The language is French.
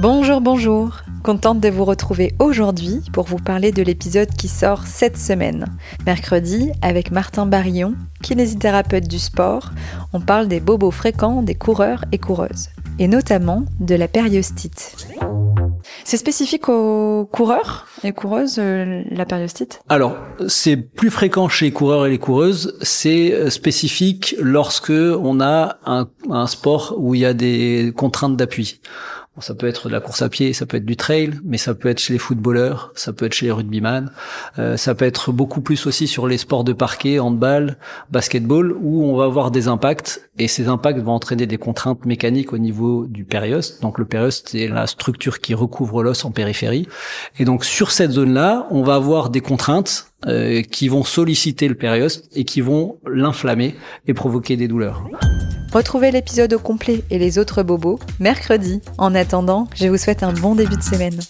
Bonjour, bonjour. Contente de vous retrouver aujourd'hui pour vous parler de l'épisode qui sort cette semaine. Mercredi, avec Martin Barillon, kinésithérapeute du sport, on parle des bobos fréquents des coureurs et coureuses, et notamment de la périostite. C'est spécifique aux coureurs et coureuses, euh, la périostite? Alors, c'est plus fréquent chez les coureurs et les coureuses. C'est euh, spécifique lorsque on a un, un sport où il y a des contraintes d'appui. Ça peut être de la course à pied, ça peut être du trail, mais ça peut être chez les footballeurs, ça peut être chez les rugbyman, euh, ça peut être beaucoup plus aussi sur les sports de parquet, handball, basketball, où on va avoir des impacts et ces impacts vont entraîner des contraintes mécaniques au niveau du périoste. Donc le périoste, c'est la structure qui recouvre l'os en périphérie. Et donc sur cette zone-là, on va avoir des contraintes euh, qui vont solliciter le périoste et qui vont l'inflammer et provoquer des douleurs. Retrouvez l'épisode au complet et les autres bobos mercredi. En attendant, je vous souhaite un bon début de semaine.